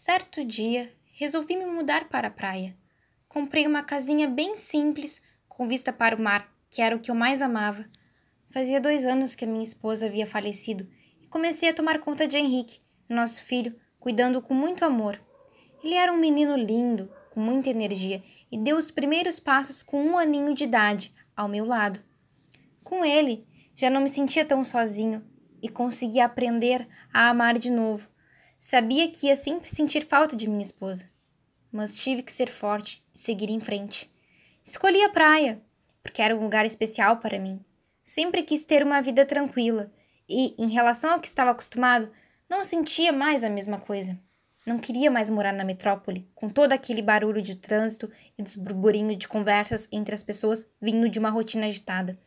Certo dia, resolvi me mudar para a praia. Comprei uma casinha bem simples, com vista para o mar, que era o que eu mais amava. Fazia dois anos que a minha esposa havia falecido e comecei a tomar conta de Henrique, nosso filho, cuidando com muito amor. Ele era um menino lindo, com muita energia e deu os primeiros passos com um aninho de idade, ao meu lado. Com ele, já não me sentia tão sozinho e conseguia aprender a amar de novo Sabia que ia sempre sentir falta de minha esposa, mas tive que ser forte e seguir em frente. Escolhi a praia, porque era um lugar especial para mim. Sempre quis ter uma vida tranquila e, em relação ao que estava acostumado, não sentia mais a mesma coisa. Não queria mais morar na metrópole, com todo aquele barulho de trânsito e dos burburinhos de conversas entre as pessoas vindo de uma rotina agitada.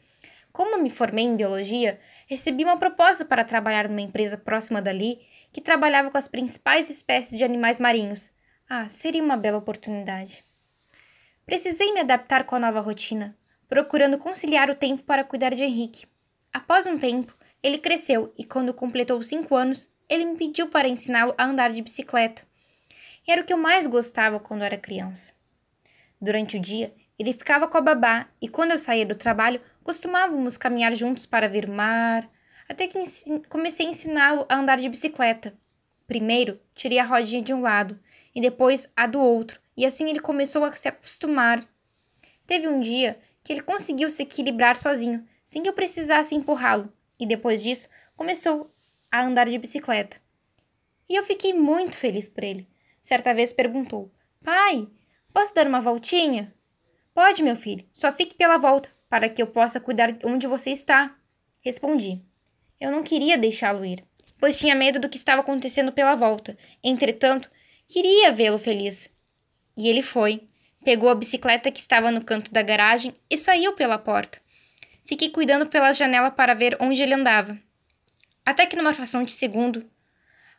Como me formei em biologia, recebi uma proposta para trabalhar numa empresa próxima dali que trabalhava com as principais espécies de animais marinhos. Ah, seria uma bela oportunidade. Precisei me adaptar com a nova rotina, procurando conciliar o tempo para cuidar de Henrique. Após um tempo, ele cresceu e, quando completou cinco anos, ele me pediu para ensiná-lo a andar de bicicleta. Era o que eu mais gostava quando era criança. Durante o dia, ele ficava com a babá e, quando eu saía do trabalho, costumávamos caminhar juntos para ver mar, até que comecei a ensiná-lo a andar de bicicleta. Primeiro, tirei a rodinha de um lado e depois a do outro, e assim ele começou a se acostumar. Teve um dia que ele conseguiu se equilibrar sozinho, sem que eu precisasse empurrá-lo, e depois disso começou a andar de bicicleta. E eu fiquei muito feliz por ele. Certa vez perguntou: Pai, posso dar uma voltinha? Pode, meu filho, só fique pela volta, para que eu possa cuidar onde você está. Respondi. Eu não queria deixá-lo ir, pois tinha medo do que estava acontecendo pela volta. Entretanto, queria vê-lo feliz. E ele foi. Pegou a bicicleta que estava no canto da garagem e saiu pela porta. Fiquei cuidando pela janela para ver onde ele andava. Até que numa fração de segundo,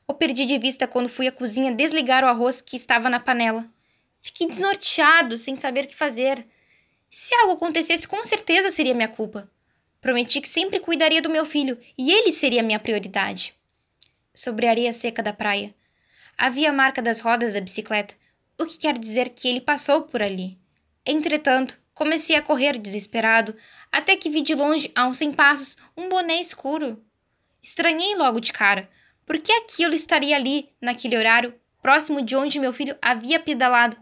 o perdi de vista quando fui à cozinha desligar o arroz que estava na panela. Fiquei desnorteado, sem saber o que fazer. Se algo acontecesse, com certeza seria minha culpa. Prometi que sempre cuidaria do meu filho e ele seria minha prioridade. Sobre a areia seca da praia, havia a marca das rodas da bicicleta, o que quer dizer que ele passou por ali. Entretanto, comecei a correr desesperado, até que vi de longe, a uns cem passos, um boné escuro. Estranhei logo de cara, por que aquilo estaria ali, naquele horário, próximo de onde meu filho havia pedalado?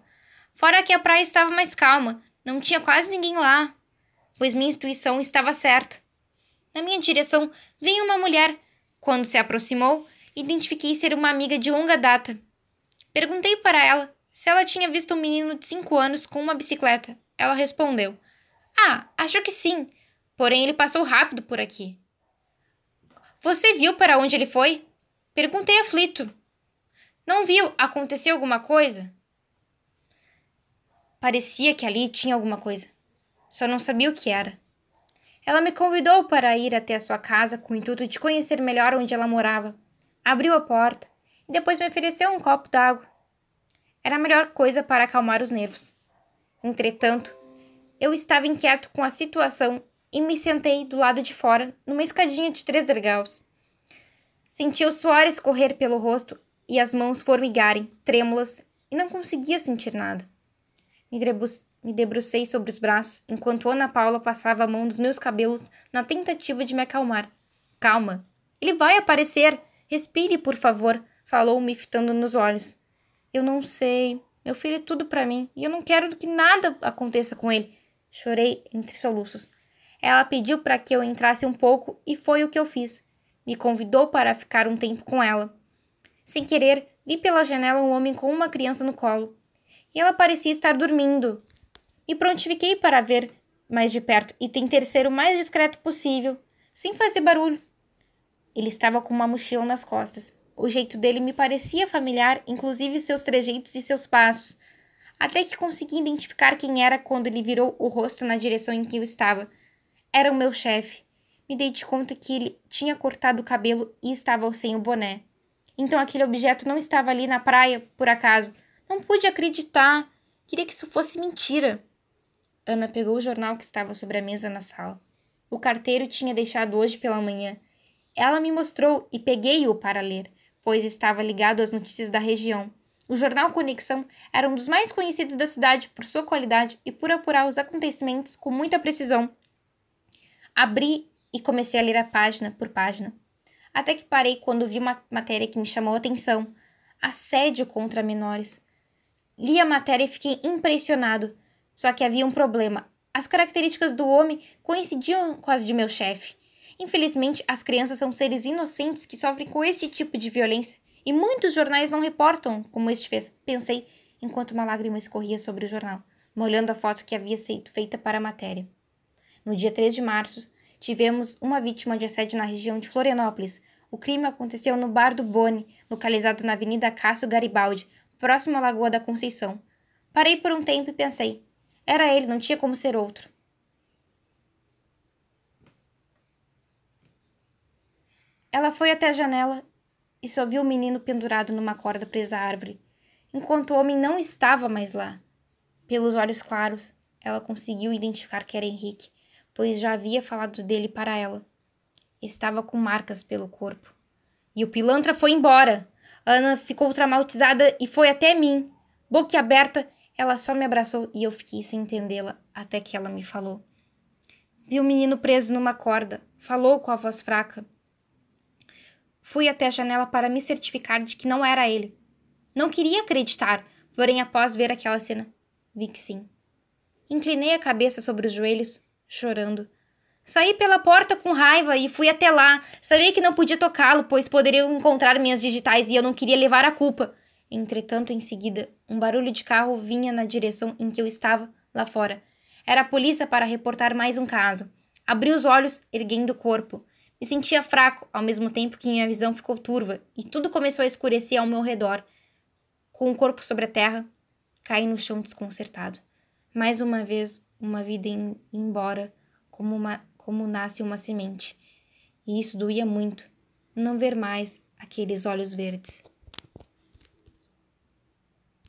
Fora que a praia estava mais calma, não tinha quase ninguém lá pois minha intuição estava certa. Na minha direção veio uma mulher. Quando se aproximou, identifiquei ser uma amiga de longa data. Perguntei para ela se ela tinha visto um menino de cinco anos com uma bicicleta. Ela respondeu: Ah, acho que sim, porém ele passou rápido por aqui. Você viu para onde ele foi? Perguntei aflito. Não viu? Aconteceu alguma coisa? Parecia que ali tinha alguma coisa só não sabia o que era. Ela me convidou para ir até a sua casa com o intuito de conhecer melhor onde ela morava. Abriu a porta e depois me ofereceu um copo d'água. Era a melhor coisa para acalmar os nervos. Entretanto, eu estava inquieto com a situação e me sentei do lado de fora, numa escadinha de três degraus. Senti o suor escorrer pelo rosto e as mãos formigarem, trêmulas, e não conseguia sentir nada. Me, debrucei sobre os braços enquanto Ana Paula passava a mão nos meus cabelos na tentativa de me acalmar. Calma. Ele vai aparecer. Respire, por favor, falou, me fitando nos olhos. Eu não sei. Meu filho é tudo para mim e eu não quero que nada aconteça com ele. Chorei entre soluços. Ela pediu para que eu entrasse um pouco e foi o que eu fiz. Me convidou para ficar um tempo com ela. Sem querer, vi pela janela um homem com uma criança no colo. E ela parecia estar dormindo e prontifiquei para ver mais de perto e tentei ser o mais discreto possível, sem fazer barulho. Ele estava com uma mochila nas costas. O jeito dele me parecia familiar, inclusive seus trejeitos e seus passos, até que consegui identificar quem era quando ele virou o rosto na direção em que eu estava. Era o meu chefe. Me dei de conta que ele tinha cortado o cabelo e estava sem o boné. Então aquele objeto não estava ali na praia, por acaso. Não pude acreditar. Queria que isso fosse mentira. Ana pegou o jornal que estava sobre a mesa na sala. O carteiro tinha deixado hoje pela manhã. Ela me mostrou e peguei-o para ler, pois estava ligado às notícias da região. O jornal Conexão era um dos mais conhecidos da cidade por sua qualidade e por apurar os acontecimentos com muita precisão. Abri e comecei a ler a página por página, até que parei quando vi uma matéria que me chamou a atenção: assédio contra menores. Li a matéria e fiquei impressionado. Só que havia um problema. As características do homem coincidiam com as de meu chefe. Infelizmente, as crianças são seres inocentes que sofrem com este tipo de violência e muitos jornais não reportam como este fez. Pensei enquanto uma lágrima escorria sobre o jornal, molhando a foto que havia sido feita para a matéria. No dia 3 de março, tivemos uma vítima de assédio na região de Florianópolis. O crime aconteceu no Bar do Boni, localizado na Avenida Cássio Garibaldi, próximo à Lagoa da Conceição. Parei por um tempo e pensei: era ele, não tinha como ser outro. Ela foi até a janela e só viu o menino pendurado numa corda presa à árvore, enquanto o homem não estava mais lá. Pelos olhos claros, ela conseguiu identificar que era Henrique, pois já havia falado dele para ela. Estava com marcas pelo corpo. E o pilantra foi embora. Ana ficou traumatizada e foi até mim. Boca aberta, ela só me abraçou e eu fiquei sem entendê-la até que ela me falou. Vi o menino preso numa corda. Falou com a voz fraca. Fui até a janela para me certificar de que não era ele. Não queria acreditar, porém, após ver aquela cena, vi que sim. Inclinei a cabeça sobre os joelhos, chorando. Saí pela porta com raiva e fui até lá. Sabia que não podia tocá-lo, pois poderiam encontrar minhas digitais e eu não queria levar a culpa. Entretanto, em seguida, um barulho de carro vinha na direção em que eu estava, lá fora. Era a polícia para reportar mais um caso. Abri os olhos, erguendo o corpo. Me sentia fraco, ao mesmo tempo que minha visão ficou turva e tudo começou a escurecer ao meu redor. Com o corpo sobre a terra, caí no chão desconcertado. Mais uma vez, uma vida embora, como, uma, como nasce uma semente. E isso doía muito, não ver mais aqueles olhos verdes.